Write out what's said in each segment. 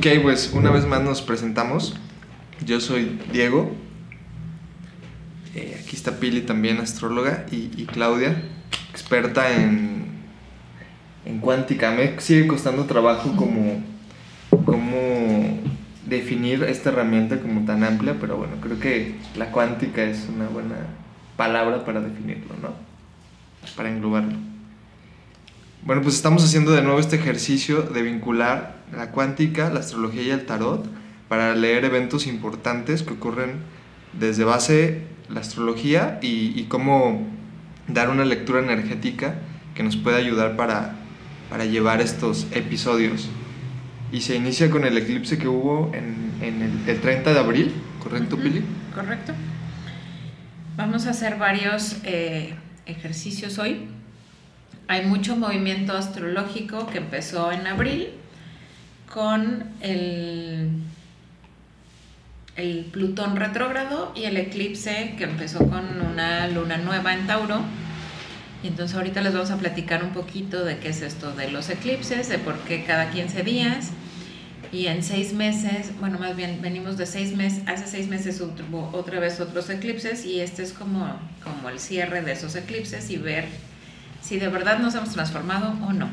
Ok, pues una vez más nos presentamos. Yo soy Diego. Eh, aquí está Pili también, astróloga. Y, y Claudia, experta en, en cuántica. Me sigue costando trabajo como, como definir esta herramienta como tan amplia, pero bueno, creo que la cuántica es una buena palabra para definirlo, ¿no? Para englobarlo. Bueno, pues estamos haciendo de nuevo este ejercicio de vincular la cuántica, la astrología y el tarot para leer eventos importantes que ocurren desde base la astrología y, y cómo dar una lectura energética que nos pueda ayudar para, para llevar estos episodios. Y se inicia con el eclipse que hubo en, en el, el 30 de abril, ¿correcto, Ujú, Pili? Correcto. Vamos a hacer varios eh, ejercicios hoy. Hay mucho movimiento astrológico que empezó en abril con el, el Plutón retrógrado y el eclipse que empezó con una luna nueva en Tauro. Y entonces ahorita les vamos a platicar un poquito de qué es esto de los eclipses, de por qué cada 15 días. Y en seis meses, bueno, más bien venimos de seis meses, hace seis meses hubo otra vez otros eclipses y este es como, como el cierre de esos eclipses y ver si de verdad nos hemos transformado o no.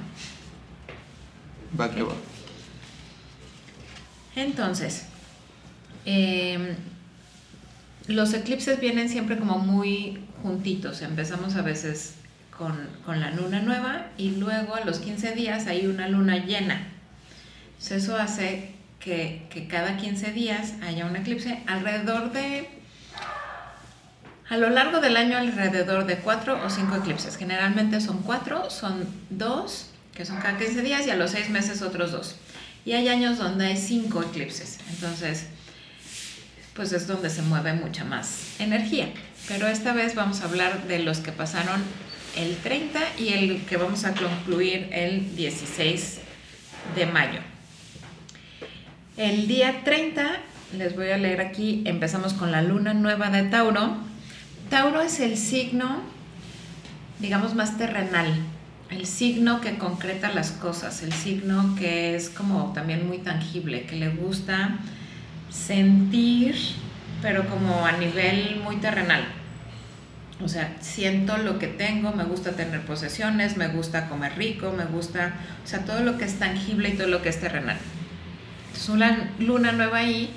Va que va. Entonces, eh, los eclipses vienen siempre como muy juntitos. Empezamos a veces con, con, la luna nueva y luego a los 15 días hay una luna llena. Entonces eso hace que, que cada 15 días haya un eclipse alrededor de... A lo largo del año alrededor de cuatro o cinco eclipses. Generalmente son cuatro, son dos, que son cada 15 días, y a los seis meses otros dos. Y hay años donde hay cinco eclipses. Entonces, pues es donde se mueve mucha más energía. Pero esta vez vamos a hablar de los que pasaron el 30 y el que vamos a concluir el 16 de mayo. El día 30, les voy a leer aquí, empezamos con la luna nueva de Tauro. Tauro es el signo, digamos, más terrenal, el signo que concreta las cosas, el signo que es como también muy tangible, que le gusta sentir, pero como a nivel muy terrenal. O sea, siento lo que tengo, me gusta tener posesiones, me gusta comer rico, me gusta, o sea, todo lo que es tangible y todo lo que es terrenal. Entonces, una luna nueva ahí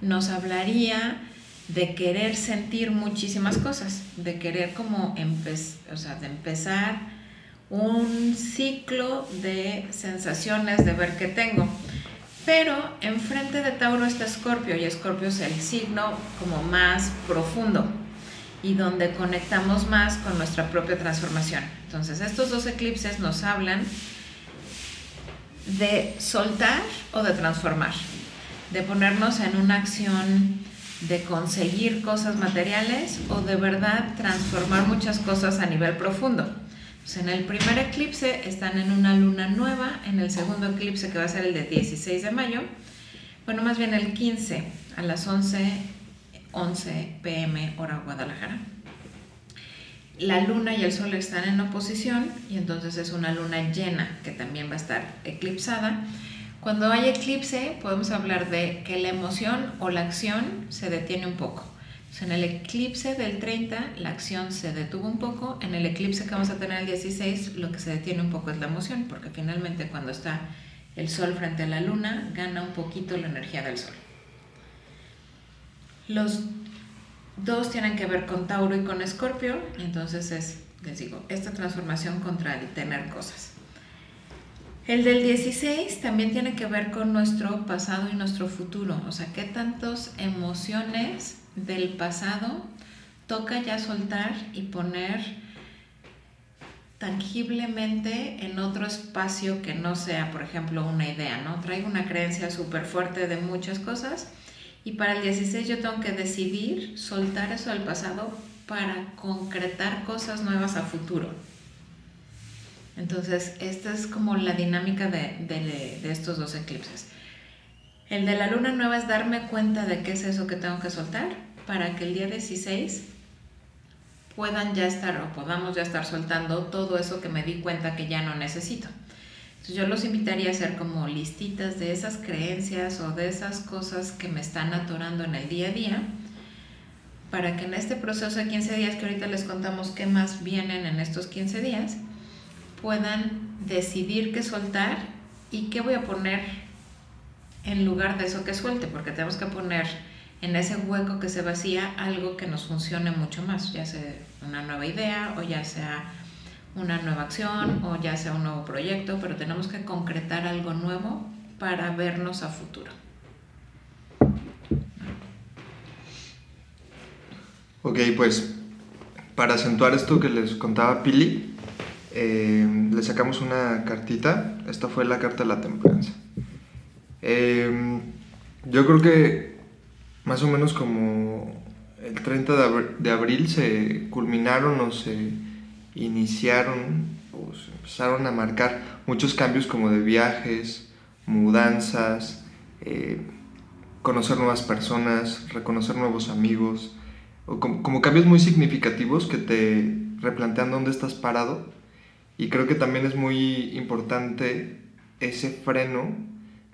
nos hablaría de querer sentir muchísimas cosas, de querer como o sea, de empezar un ciclo de sensaciones, de ver qué tengo. Pero enfrente de Tauro está Escorpio y Escorpio es el signo como más profundo y donde conectamos más con nuestra propia transformación. Entonces estos dos eclipses nos hablan de soltar o de transformar, de ponernos en una acción de conseguir cosas materiales o de verdad transformar muchas cosas a nivel profundo. Pues en el primer eclipse están en una luna nueva, en el segundo eclipse que va a ser el de 16 de mayo, bueno, más bien el 15 a las 11, 11 pm hora Guadalajara. La luna y el sol están en oposición y entonces es una luna llena que también va a estar eclipsada. Cuando hay eclipse podemos hablar de que la emoción o la acción se detiene un poco. En el eclipse del 30 la acción se detuvo un poco, en el eclipse que vamos a tener el 16 lo que se detiene un poco es la emoción, porque finalmente cuando está el sol frente a la luna gana un poquito la energía del sol. Los dos tienen que ver con Tauro y con Escorpio, entonces es, les digo, esta transformación contra el tener cosas. El del 16 también tiene que ver con nuestro pasado y nuestro futuro, o sea, qué tantas emociones del pasado toca ya soltar y poner tangiblemente en otro espacio que no sea, por ejemplo, una idea, ¿no? Traigo una creencia súper fuerte de muchas cosas y para el 16 yo tengo que decidir soltar eso del pasado para concretar cosas nuevas a futuro. Entonces, esta es como la dinámica de, de, estos dos eclipses. El de la luna nueva es darme cuenta de qué es eso que tengo que soltar para que el día 16 puedan ya estar o podamos ya estar soltando todo eso que me di cuenta que ya no necesito. yo los invitaría a hacer como listitas de esas creencias o de esas cosas que me están atorando en el día a día, para que en este proceso de 15 días, que ahorita les contamos qué más vienen en estos 15 días, puedan decidir qué soltar y qué voy a poner en lugar de eso que suelte, porque tenemos que poner en ese hueco que se vacía algo que nos funcione mucho más, ya sea una nueva idea o ya sea una nueva acción o ya sea un nuevo proyecto, pero tenemos que concretar algo nuevo para vernos a futuro. Ok, pues para acentuar esto que les contaba Pili, eh, le sacamos una cartita. Esta fue la carta de la templanza. Eh, yo creo que más o menos como el 30 de, abril se culminaron o se iniciaron o se empezaron a marcar muchos cambios como de viajes, mudanzas, eh, conocer nuevas personas, reconocer nuevos amigos, o como, como, cambios muy significativos que te replantean dónde estás parado. Y creo que también es muy importante ese freno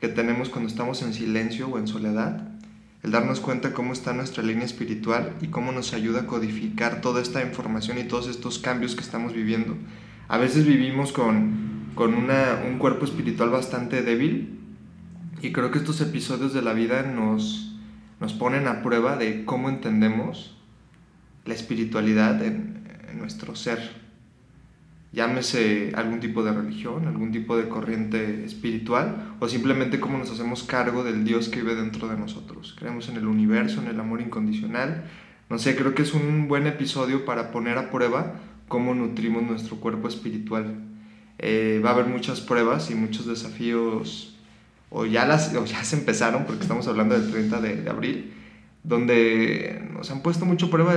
que tenemos cuando estamos en silencio o en soledad el darnos cuenta cómo está nuestra línea espiritual y cómo nos ayuda a codificar toda esta información y todos estos cambios que estamos viviendo. A veces vivimos con, con una, un cuerpo espiritual bastante débil y creo que estos episodios de la vida nos, nos ponen a prueba de cómo entendemos la espiritualidad en, en nuestro ser llámese algún tipo de religión, algún tipo de corriente espiritual, o simplemente cómo nos hacemos cargo del Dios que vive dentro de nosotros. Creemos en el universo, en el amor incondicional. No sé, creo que es un buen episodio para poner a prueba cómo nutrimos nuestro cuerpo espiritual. Eh, va a haber muchas pruebas y muchos desafíos, o ya, las, o ya se empezaron, porque estamos hablando del 30 de, de abril, donde nos han puesto mucho prueba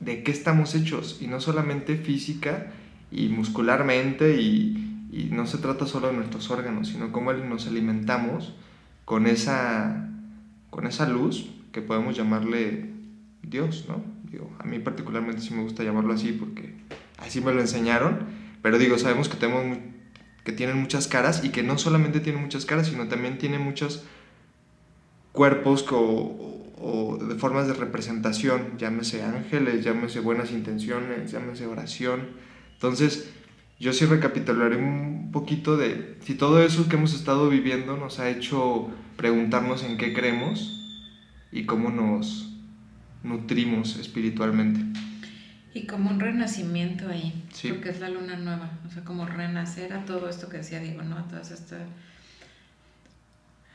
de qué estamos hechos, y no solamente física, y muscularmente y, no se trata solo de nuestros órganos, sino cómo nos alimentamos con esa, con esa luz que podemos llamarle Dios, ¿no? Digo, a mí particularmente sí me gusta llamarlo así porque así me lo enseñaron, pero digo, sabemos que, tenemos, que tienen muchas caras y que no solamente tienen muchas caras, sino también tienen muchos cuerpos o, o de formas de representación, llámese ángeles, llámese buenas intenciones, llámese oración, entonces, yo sí recapitularé un poquito de si todo eso que hemos estado viviendo nos ha hecho preguntarnos en qué creemos y cómo nos nutrimos espiritualmente. Y como un renacimiento ahí, porque es la luna nueva, o sea, como renacer a todo esto que decía Diego, ¿no? A toda esta,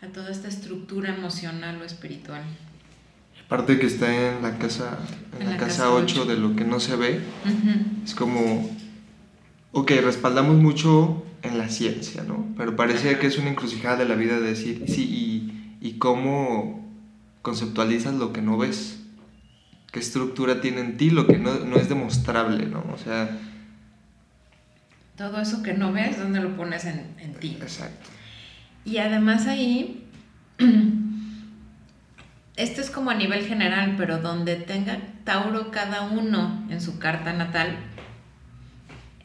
a toda esta estructura emocional o espiritual. Aparte que está en la casa, en, la, casa 8 de lo que no se ve, es como ok, respaldamos mucho en la ciencia, ¿no? Pero parece que es una encrucijada de la vida de decir, sí, y, y cómo conceptualizas lo que no ves. ¿Qué estructura tiene en ti lo que no, no es demostrable, ¿no? O sea... Todo eso que no ves, ¿dónde lo pones en, en ti? Exacto. Y además ahí, esto es como a nivel general, pero donde tenga Tauro cada uno en su carta natal,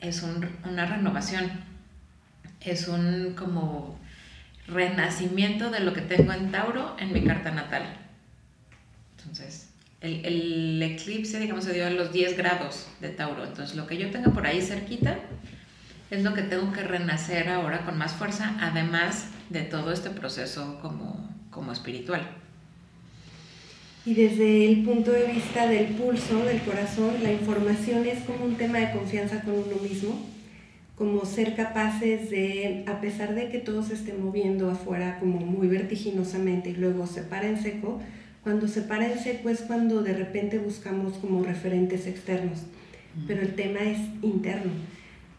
es una renovación, es un como renacimiento de lo que tengo en Tauro en mi carta natal. Entonces, el, eclipse, digamos, se dio a los 10 grados de Tauro. Entonces, lo que yo tenga por ahí cerquita es lo que tengo que renacer ahora con más fuerza, además de todo este proceso como, como espiritual. Y desde el punto de vista del pulso, del corazón, la información es como un tema de confianza con uno mismo, como ser capaces de, a pesar de que todo se esté moviendo afuera como muy vertiginosamente y luego se para en seco, cuando se para en seco es cuando de repente buscamos como referentes externos, pero el tema es interno.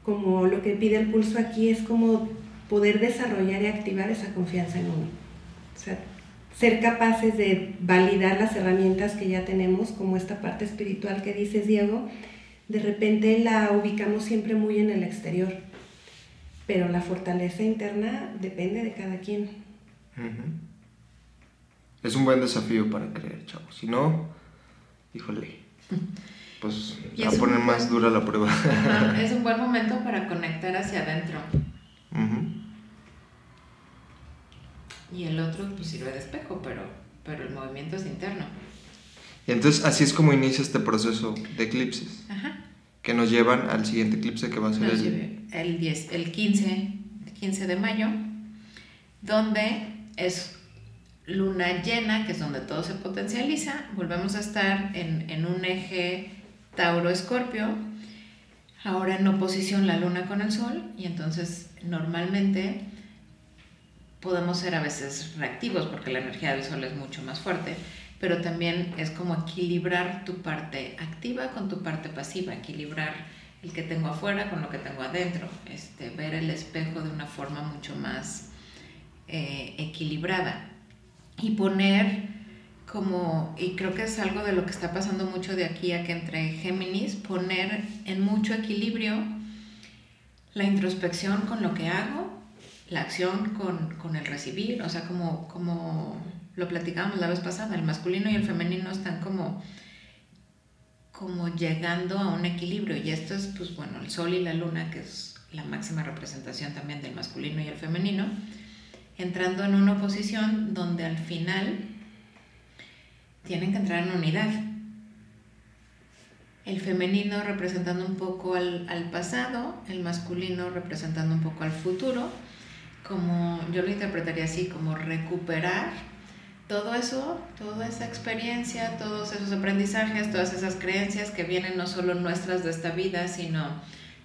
Como lo que pide el pulso aquí es como poder desarrollar y activar esa confianza en uno. O sea, ser capaces de validar las herramientas que ya tenemos, como esta parte espiritual que dices, Diego, de repente la ubicamos siempre muy en el exterior, pero la fortaleza interna depende de cada quien. Es un buen desafío para creer, chavos. Si no, híjole, pues a poner más dura la prueba. es un buen momento para conectar hacia adentro. Y el otro pues sirve de espejo, pero, pero el movimiento es interno. Y entonces así es como inicia este proceso de eclipses, Ajá. que nos llevan al siguiente eclipse que va a ser Nos el... el, 10, el 15, 15 de mayo, donde es luna llena, que es donde todo se potencializa. Volvemos a estar en, en un eje Tauro-Escorpio, ahora en oposición la luna con el sol, y entonces normalmente podemos ser a veces reactivos porque la energía del sol es mucho más fuerte, pero también es como equilibrar tu parte activa con tu parte pasiva, equilibrar el que tengo afuera con lo que tengo adentro, este, ver el espejo de una forma mucho más eh, equilibrada. Y poner como, y creo que es algo de lo que está pasando mucho de aquí a que entre Géminis, poner en mucho equilibrio la introspección con lo que hago, la acción con, con el recibir, o sea, como, como lo platicábamos la vez pasada, el masculino y el femenino están como como llegando a un equilibrio. Y esto es pues bueno el sol y la luna que es la máxima representación también del masculino y el femenino entrando en una posición donde al final tienen que entrar en unidad. El femenino representando un poco al, al pasado el masculino representando un poco al futuro como yo lo interpretaría así como recuperar todo eso, toda esa experiencia, todos esos aprendizajes, todas esas creencias que vienen no solo nuestras de esta vida, sino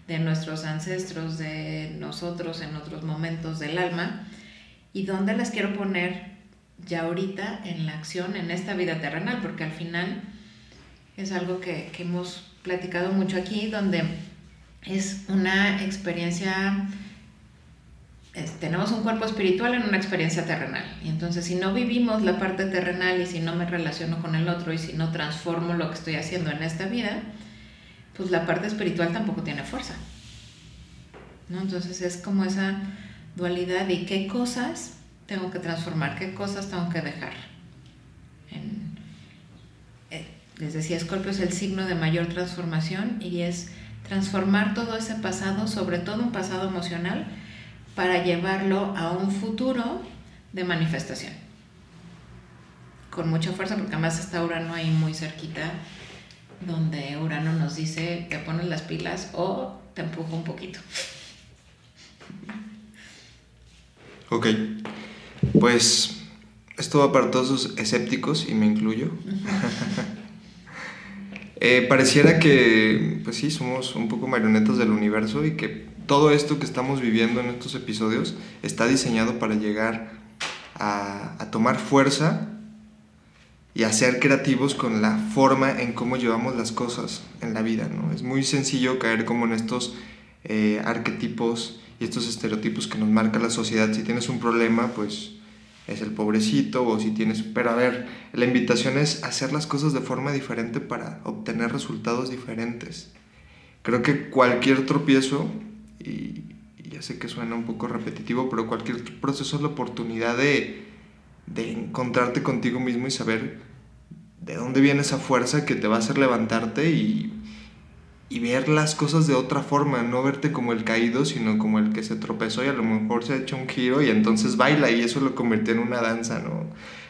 de nuestros ancestros, de nosotros en otros momentos del alma, y dónde las quiero poner ya ahorita en la acción, en esta vida terrenal, porque al final es algo que, que hemos platicado mucho aquí, donde es una experiencia es, tenemos un cuerpo espiritual en una experiencia terrenal. Y entonces si no vivimos la parte terrenal y si no me relaciono con el otro y si no transformo lo que estoy haciendo en esta vida, pues la parte espiritual tampoco tiene fuerza. ¿no? Entonces es como esa dualidad y qué cosas tengo que transformar, qué cosas tengo que dejar. En, eh, les decía, Escorpio es el signo de mayor transformación y es transformar todo ese pasado, sobre todo un pasado emocional, para llevarlo a un futuro de manifestación. Con mucha fuerza, porque además está Urano ahí muy cerquita, donde Urano nos dice, te pones las pilas o te empujo un poquito. Ok, pues esto va para todos los escépticos y me incluyo. eh, pareciera que, pues sí, somos un poco marionetas del universo y que todo esto que estamos viviendo en estos episodios está diseñado para llegar a, tomar fuerza y a ser creativos con la forma en cómo llevamos las cosas en la vida. ¿no? Es muy sencillo caer como en estos eh, arquetipos y estos estereotipos que nos marca la sociedad. Si tienes un problema, pues es el pobrecito o si tienes... Pero a ver, la invitación es hacer las cosas de forma diferente para obtener resultados diferentes. Creo que cualquier tropiezo y, ya sé que suena un poco repetitivo, pero cualquier proceso es la oportunidad de, de encontrarte contigo mismo y saber de dónde viene esa fuerza que te va a hacer levantarte y, y ver las cosas de otra forma, no verte como el caído, sino como el que se tropezó y a lo mejor se ha hecho un giro y entonces baila y eso lo convirtió en una danza, ¿no?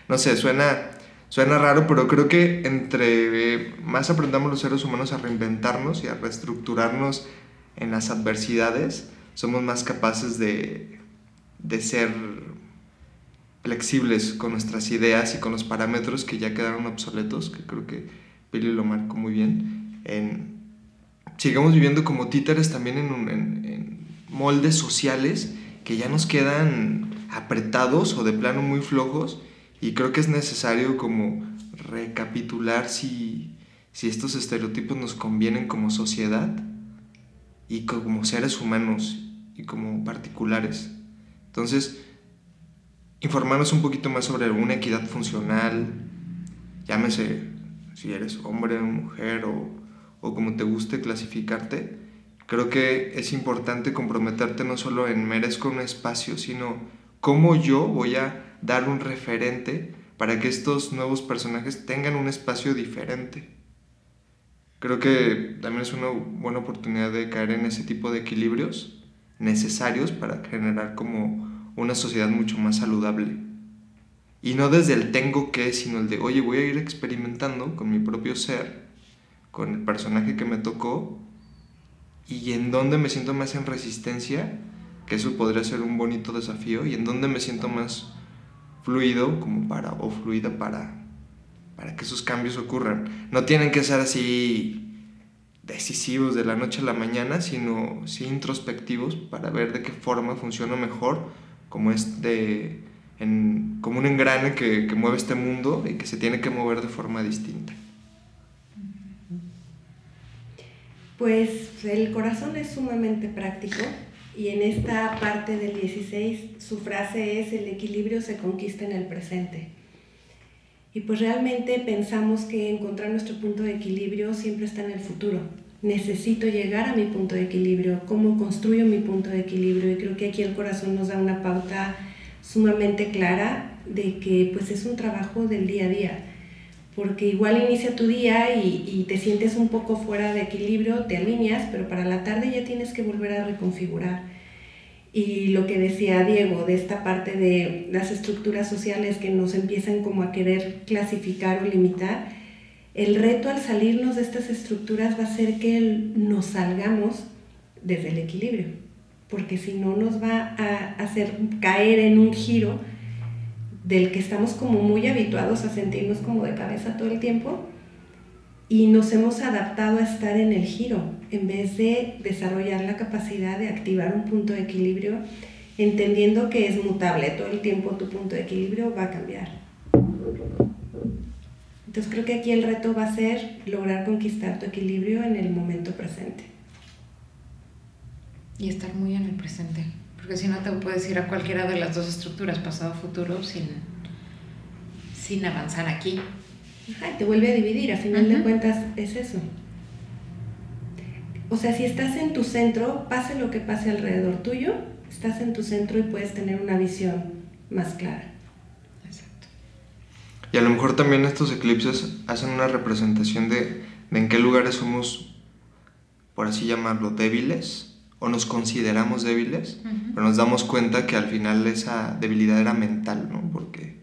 No sé, suena, suena raro, pero creo que entre más aprendamos los seres humanos a reinventarnos y a reestructurarnos en las adversidades, somos más capaces de, de ser flexibles con nuestras ideas y con los parámetros que ya quedaron obsoletos, que creo que Billy lo marcó muy bien. En, sigamos viviendo como títeres también en, en moldes sociales que ya nos quedan apretados o de plano muy flojos y creo que es necesario como recapitular si, si estos estereotipos nos convienen como sociedad y como seres humanos y como particulares. Entonces, informarnos un poquito más sobre una equidad funcional, llámese si eres hombre o mujer o, o como te guste clasificarte, creo que es importante comprometerte no solo en merezco un espacio, sino cómo yo voy a dar un referente para que estos nuevos personajes tengan un espacio diferente. Creo que también es una buena oportunidad de caer en ese tipo de equilibrios necesarios para generar como una sociedad mucho más saludable. Y no desde el tengo que, sino el de, oye, voy a ir experimentando con mi propio ser, con el personaje que me tocó, y en dónde me siento más en resistencia, que eso podría ser un bonito desafío, y en dónde me siento más fluido como para, o fluida para, para que esos cambios ocurran. No tienen que ser así decisivos de la noche a la mañana, sino sí introspectivos para ver de qué forma funciona mejor, como es de, en, como un engrane que, que mueve este mundo y que se tiene que mover de forma distinta. Pues el corazón es sumamente práctico y en esta parte del 16 su frase es el equilibrio se conquista en el presente. Y pues realmente pensamos que encontrar nuestro punto de equilibrio siempre está en el futuro. Necesito llegar a mi punto de equilibrio, cómo construyo mi punto de equilibrio y creo que aquí el corazón nos da una pauta sumamente clara de que pues es un trabajo del día a día, porque igual inicia tu día y, y te sientes un poco fuera de equilibrio, te alineas, pero para la tarde ya tienes que volver a reconfigurar y lo que decía Diego de esta parte de las estructuras sociales que nos empiezan como a querer clasificar o limitar, el reto al salirnos de estas estructuras va a ser que nos salgamos desde el equilibrio, porque si no nos va a hacer caer en un giro del que estamos como muy habituados a sentirnos como de cabeza todo el tiempo y nos hemos adaptado a estar en el giro en vez de desarrollar la capacidad de activar un punto de equilibrio, entendiendo que es mutable, todo el tiempo tu punto de equilibrio va a cambiar. Entonces creo que aquí el reto va a ser lograr conquistar tu equilibrio en el momento presente. Y estar muy en el presente, porque si no te puedes ir a cualquiera de las dos estructuras, pasado, futuro, sin, sin avanzar aquí. Ajá, te vuelve a dividir, a final de cuentas es eso. O sea, si estás en tu centro, pase lo que pase alrededor tuyo, estás en tu centro y puedes tener una visión más clara. Exacto. Y a lo mejor también estos eclipses hacen una representación de, de en qué lugares somos, por así llamarlo, débiles o nos consideramos débiles, pero nos damos cuenta que al final esa debilidad era mental, ¿no? Porque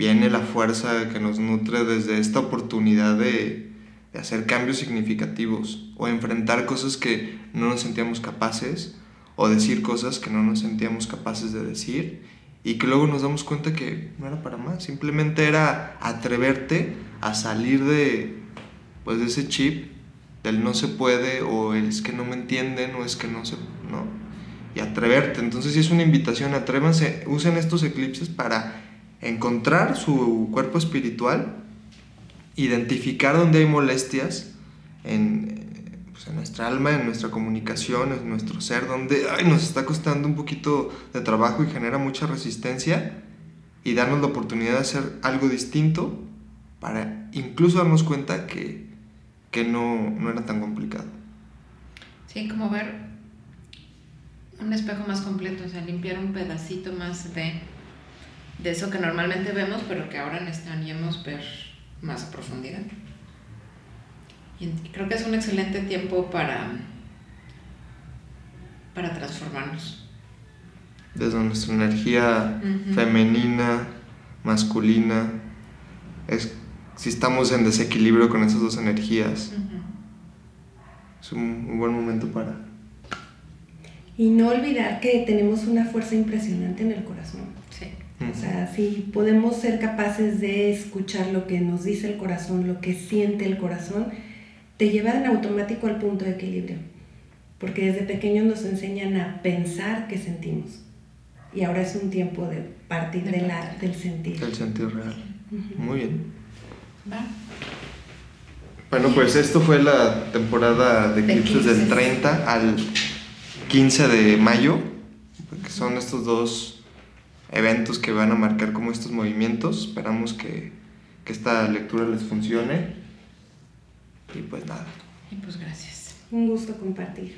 viene la fuerza que nos nutre desde esta oportunidad de, hacer cambios significativos o enfrentar cosas que no nos sentíamos capaces o decir cosas que no nos sentíamos capaces de decir y que luego nos damos cuenta que no era para más, simplemente era atreverte a salir de, pues, de ese chip del no se puede o es que no me entienden o es que no se... No, y atreverte. Entonces sí es una invitación, atrévanse, usen estos eclipses para encontrar su cuerpo espiritual, identificar dónde hay molestias en, pues en, nuestra alma, en nuestra comunicación, en nuestro ser, donde ay, nos está costando un poquito de trabajo y genera mucha resistencia, y darnos la oportunidad de hacer algo distinto para incluso darnos cuenta que, que no, no era tan complicado. Sí, como ver un espejo más completo, o sea, limpiar un pedacito más de de eso que normalmente vemos, pero que ahora necesitaríamos ver más a profundidad. Y creo que es un excelente tiempo para, para transformarnos. Desde nuestra energía uh -huh. femenina, masculina, es, si estamos en desequilibrio con esas dos energías, uh -huh. es un, un buen momento para... Y no olvidar que tenemos una fuerza impresionante en el corazón. Sí. O sea, si podemos ser capaces de escuchar lo que nos dice el corazón, lo que siente el corazón, te lleva en automático al punto de equilibrio. Porque desde pequeños nos enseñan a pensar que sentimos. Y ahora es un tiempo de partir de, de la, del sentir. Del sentir real. Uh -huh. Muy bien. Va. Bueno, pues esto fue la temporada de eclipses del 30 al 15 de mayo, que son estos dos eventos que van a marcar como estos movimientos. Esperamos que, que esta lectura les funcione. Y pues nada. Y pues gracias. Un gusto compartir.